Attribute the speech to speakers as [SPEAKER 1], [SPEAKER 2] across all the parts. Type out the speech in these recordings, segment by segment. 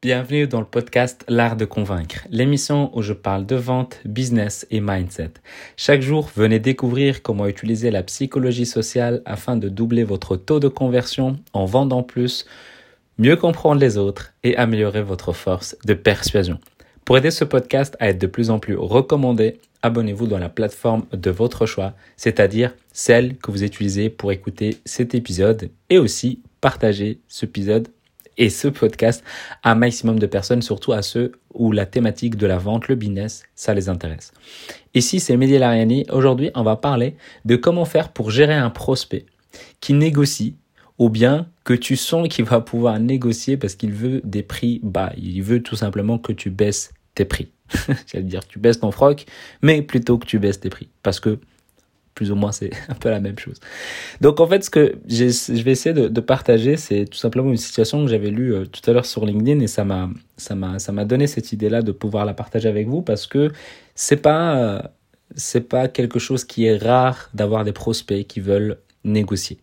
[SPEAKER 1] Bienvenue dans le podcast L'Art de Convaincre, l'émission où je parle de vente, business et mindset. Chaque jour, venez découvrir comment utiliser la psychologie sociale afin de doubler votre taux de conversion en vendant plus, mieux comprendre les autres et améliorer votre force de persuasion. Pour aider ce podcast à être de plus en plus recommandé, abonnez-vous dans la plateforme de votre choix, c'est-à-dire celle que vous utilisez pour écouter cet épisode et aussi partager cet épisode et ce podcast à un maximum de personnes, surtout à ceux où la thématique de la vente, le business, ça les intéresse. Ici, c'est Mehdi Lariani. Aujourd'hui, on va parler de comment faire pour gérer un prospect qui négocie ou bien que tu sens qu'il va pouvoir négocier parce qu'il veut des prix bas. Il veut tout simplement que tu baisses tes prix. C'est-à-dire tu baisses ton froc, mais plutôt que tu baisses tes prix. Parce que plus ou moins c'est un peu la même chose. Donc en fait, ce que je vais essayer de, partager, c'est tout simplement une situation que j'avais lue euh, tout à l'heure sur LinkedIn et ça m'a ça m'a ça m'a donné cette idée-là de pouvoir la partager avec vous parce que c'est pas euh, c'est pas quelque chose qui est rare d'avoir des prospects qui veulent négocier.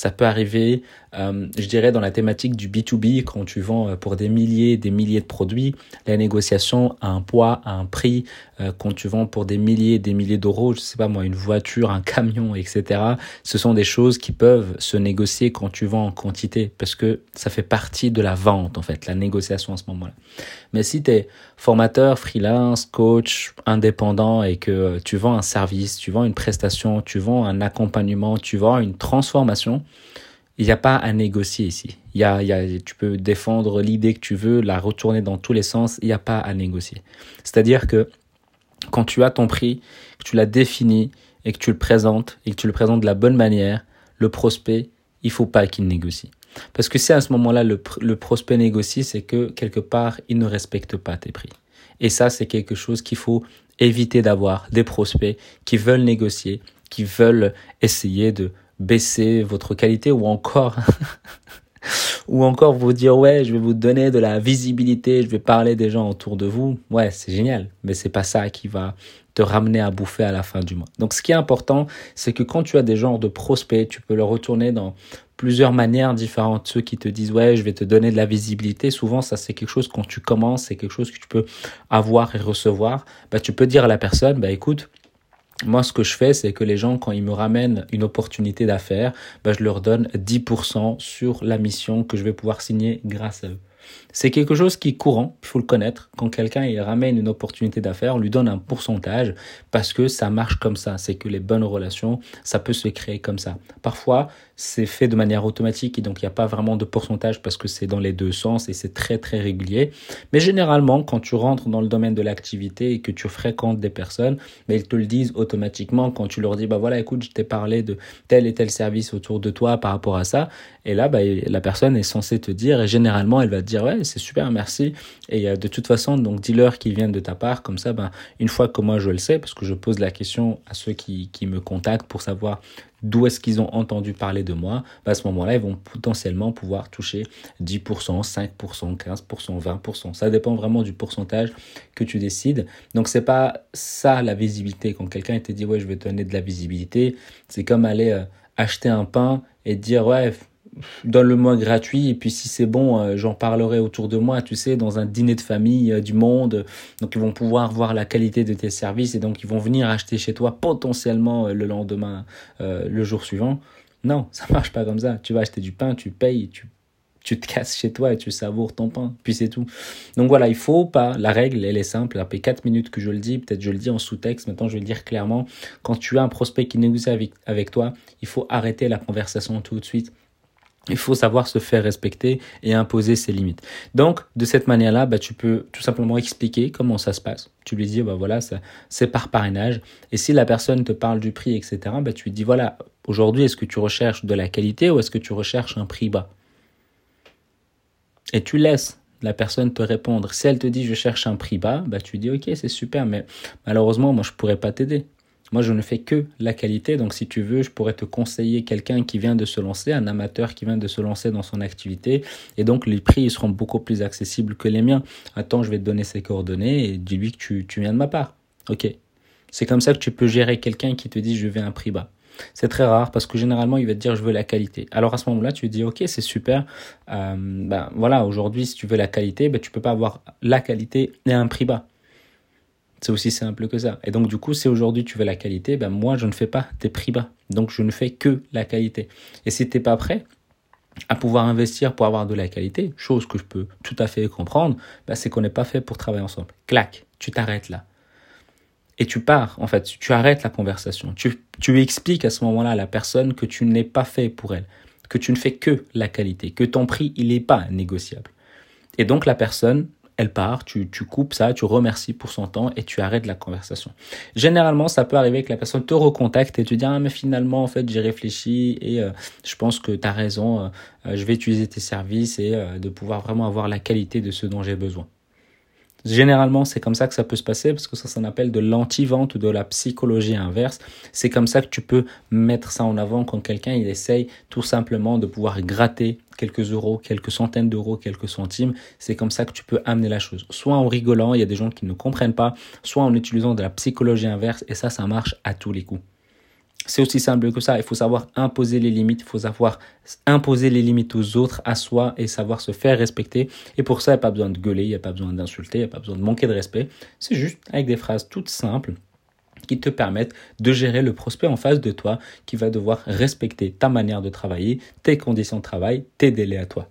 [SPEAKER 1] Ça peut arriver, euh, je dirais, dans la thématique du B2B, quand tu vends euh, pour des milliers, des milliers de produits, la négociation a un poids, a un prix. Euh, quand tu vends pour des milliers, des milliers d'euros, je sais pas moi, une voiture, un camion, etc. Ce sont des choses qui peuvent se négocier quand tu vends en quantité, parce que ça fait partie de la vente, en fait, la négociation à ce moment-là. Mais si tu es formateur, freelance, coach, indépendant et que tu vends un service, tu vends une prestation, tu vends un accompagnement, tu vends une transformation, il n'y a pas à négocier ici. Y a, y a, tu peux défendre l'idée que tu veux, la retourner dans tous les sens, il n'y a pas à négocier. C'est-à-dire que quand tu as ton prix, que tu l'as défini et que tu le présentes et que tu le présentes de la bonne manière, le prospect, il faut pas qu'il négocie. Parce que si à ce moment-là le, le prospect négocie, c'est que quelque part, il ne respecte pas tes prix. Et ça, c'est quelque chose qu'il faut éviter d'avoir des prospects qui veulent négocier, qui veulent essayer de baisser votre qualité ou encore ou encore vous dire ouais je vais vous donner de la visibilité je vais parler des gens autour de vous. Ouais c'est génial. Mais c'est pas ça qui va te ramener à bouffer à la fin du mois. Donc ce qui est important c'est que quand tu as des genres de prospects tu peux le retourner dans plusieurs manières différentes. Ceux qui te disent ouais je vais te donner de la visibilité souvent ça c'est quelque chose quand tu commences c'est quelque chose que tu peux avoir et recevoir. Bah tu peux dire à la personne bah écoute moi, ce que je fais, c'est que les gens, quand ils me ramènent une opportunité d'affaires, ben, je leur donne 10% sur la mission que je vais pouvoir signer grâce à eux. C'est quelque chose qui est courant, il faut le connaître. Quand quelqu'un ramène une opportunité d'affaires, on lui donne un pourcentage parce que ça marche comme ça. C'est que les bonnes relations, ça peut se créer comme ça. Parfois, c'est fait de manière automatique et donc il n'y a pas vraiment de pourcentage parce que c'est dans les deux sens et c'est très très régulier. Mais généralement, quand tu rentres dans le domaine de l'activité et que tu fréquentes des personnes, mais ils te le disent automatiquement quand tu leur dis bah voilà écoute je t'ai parlé de tel et tel service autour de toi par rapport à ça et là bah, la personne est censée te dire et généralement elle va te dire ouais c'est super merci et de toute façon donc dis-leur qu'ils viennent de ta part comme ça ben une fois que moi je le sais parce que je pose la question à ceux qui, qui me contactent pour savoir d'où est-ce qu'ils ont entendu parler de moi, bah, à ce moment-là, ils vont potentiellement pouvoir toucher 10%, 5%, 15%, 20%. Ça dépend vraiment du pourcentage que tu décides. Donc, c'est pas ça la visibilité. Quand quelqu'un te dit, ouais, je vais te donner de la visibilité, c'est comme aller euh, acheter un pain et dire, ouais, donne-le-moi gratuit et puis si c'est bon, euh, j'en parlerai autour de moi, tu sais, dans un dîner de famille euh, du monde. Donc ils vont pouvoir voir la qualité de tes services et donc ils vont venir acheter chez toi potentiellement euh, le lendemain, le jour suivant. Non, ça marche pas comme ça. Tu vas acheter du pain, tu payes, tu tu te casses chez toi et tu savoures ton pain, puis c'est tout. Donc voilà, il faut pas, la règle, elle est simple, après 4 minutes que je le dis, peut-être je le dis en sous-texte, maintenant je vais le dire clairement, quand tu as un prospect qui négocie avec, avec toi, il faut arrêter la conversation tout de suite il faut savoir se faire respecter et imposer ses limites. Donc, de cette manière-là, bah, tu peux tout simplement expliquer comment ça se passe. Tu lui dis, bah voilà, c'est par parrainage. Et si la personne te parle du prix, etc., bah, tu lui dis, voilà, aujourd'hui, est-ce que tu recherches de la qualité ou est-ce que tu recherches un prix bas? Et tu laisses la personne te répondre. Si elle te dit, je cherche un prix bas, bah, tu lui dis, ok, c'est super, mais malheureusement, moi, je pourrais pas t'aider. Moi, je ne fais que la qualité. Donc, si tu veux, je pourrais te conseiller quelqu'un qui vient de se lancer, un amateur qui vient de se lancer dans son activité. Et donc, les prix seront beaucoup plus accessibles que les miens. Attends, je vais te donner ses coordonnées et dis-lui que tu, viens de ma part. OK. C'est comme ça que tu peux gérer quelqu'un qui te dit je veux un prix bas. C'est très rare parce que généralement, il va te dire je veux la qualité. Alors à ce moment-là, tu dis ok, c'est super. Euh, ben voilà, aujourd'hui, si tu veux la qualité, ben, tu peux pas avoir la qualité et un prix bas. C'est aussi simple que ça. Et donc, du coup, si aujourd'hui tu veux la qualité, ben moi, je ne fais pas des prix bas. Donc, je ne fais que la qualité. Et si tu n'es pas prêt à pouvoir investir pour avoir de la qualité, chose que je peux tout à fait comprendre, ben c'est qu'on n'est pas fait pour travailler ensemble. Clac, tu t'arrêtes là. Et tu pars, en fait, tu arrêtes la conversation. Tu, tu expliques à ce moment-là à la personne que tu n'es pas fait pour elle, que tu ne fais que la qualité, que ton prix, il n'est pas négociable. Et donc, la personne, elle part, tu, coupes ça, tu remercies pour son temps et tu arrêtes la conversation. Généralement, ça peut arriver que la personne te recontacte et te dit ah mais finalement en fait j'ai réfléchi et euh, je pense que tu as raison, euh, euh, je vais utiliser tes services et de pouvoir vraiment avoir la qualité de ce dont j'ai besoin. Généralement, c'est comme ça que ça peut se passer parce que ça s'en appelle de l'anti-vente ou de la psychologie inverse. C'est comme ça que tu peux mettre ça en avant quand quelqu'un il essaye tout simplement de pouvoir gratter quelques euros, quelques centaines d'euros, quelques centimes. C'est comme ça que tu peux amener la chose. Soit en rigolant, il y a des gens qui ne comprennent pas, soit en utilisant de la psychologie inverse et ça, ça marche à tous les coups. C'est aussi simple que ça. Il faut savoir imposer les limites. Il faut savoir imposer les limites aux autres, à soi et savoir se faire respecter. Et pour ça, il n'y a pas besoin de gueuler, il n'y a pas besoin d'insulter, il n'y a pas besoin de manquer de respect. C'est juste avec des phrases toutes simples qui te permettent de gérer le prospect en face de toi qui va devoir respecter ta manière de travailler, tes conditions de travail, tes délais à toi.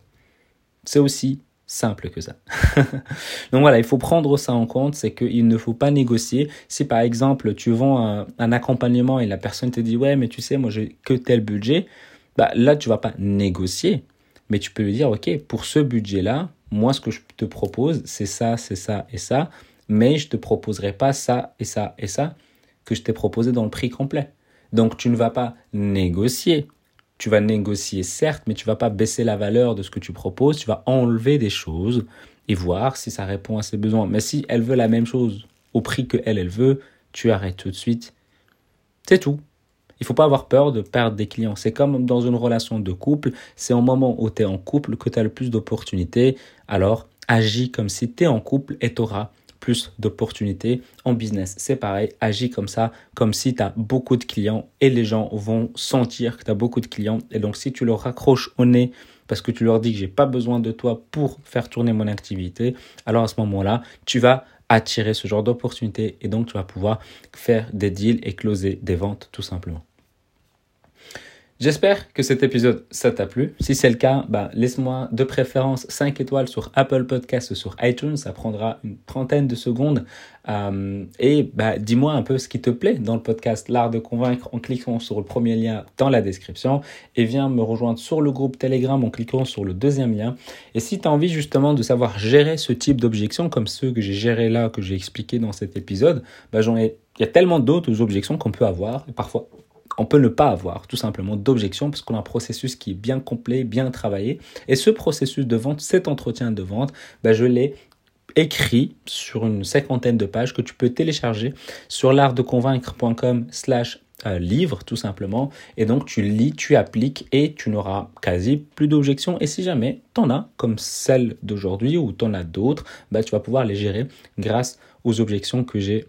[SPEAKER 1] C'est aussi simple que ça. Donc voilà, il faut prendre ça en compte, c'est qu'il ne faut pas négocier. Si par exemple tu vends un, accompagnement et la personne te dit ouais mais tu sais moi j'ai que tel budget, bah là tu vas pas négocier, mais tu peux lui dire ok pour ce budget là, moi ce que je te propose c'est ça, c'est ça et ça, mais je te proposerai pas ça et ça et ça que je t'ai proposé dans le prix complet. Donc tu ne vas pas négocier, tu vas négocier certes, mais tu vas pas baisser la valeur de ce que tu proposes, tu vas enlever des choses et voir si ça répond à ses besoins. Mais si elle veut la même chose au prix que elle, elle veut, tu arrêtes tout de suite. C'est tout. Il faut pas avoir peur de perdre des clients. C'est comme dans une relation de couple, c'est au moment où tu es en couple que tu as le plus d'opportunités. Alors, agis comme si tu es en couple et tu auras plus d'opportunités en business. C'est pareil, agis comme ça, comme si tu as beaucoup de clients et les gens vont sentir que tu as beaucoup de clients. Et donc, si tu leur raccroches au nez parce que tu leur dis que j'ai pas besoin de toi pour faire tourner mon activité, alors à ce moment-là, tu vas attirer ce genre d'opportunités et donc tu vas pouvoir faire des deals et closer des ventes tout simplement. J'espère que cet épisode, ça t'a plu. Si c'est le cas, bah, laisse-moi de préférence 5 étoiles sur Apple Podcasts ou sur iTunes. Ça prendra une trentaine de secondes. Euh, et bah, dis-moi un peu ce qui te plaît dans le podcast L'Art de Convaincre en cliquant sur le premier lien dans la description. Et viens me rejoindre sur le groupe Telegram en cliquant sur le deuxième lien. Et si tu as envie justement de savoir gérer ce type d'objections comme ceux que j'ai gérés là, que j'ai expliqué dans cet épisode, bah, j'en ai il y a tellement d'autres objections qu'on peut avoir, et parfois on peut ne pas avoir tout simplement d'objection parce qu'on a un processus qui est bien complet, bien travaillé. Et ce processus de vente, cet entretien de vente, ben je l'ai écrit sur une cinquantaine de pages que tu peux télécharger sur l'artdeconvaincre.com slash euh, livre tout simplement et donc tu lis, tu appliques et tu n'auras quasi plus d'objections et si jamais tu en as comme celle d'aujourd'hui ou tu en as d'autres, ben, tu vas pouvoir les gérer grâce aux objections que j'ai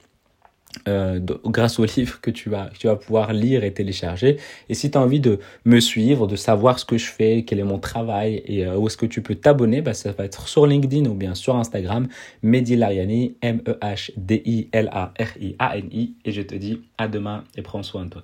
[SPEAKER 1] euh, grâce au livre que tu vas, tu vas pouvoir lire et télécharger. Et si tu as envie de me suivre, de savoir ce que je fais, quel est mon travail et euh, où est-ce que tu peux t'abonner, bah, ça va être sur LinkedIn ou bien sur Instagram, Mehdi Lariani, M-E-H-D-I-L-A-R-I-A-N-I. Et je te dis à demain et prends soin de toi.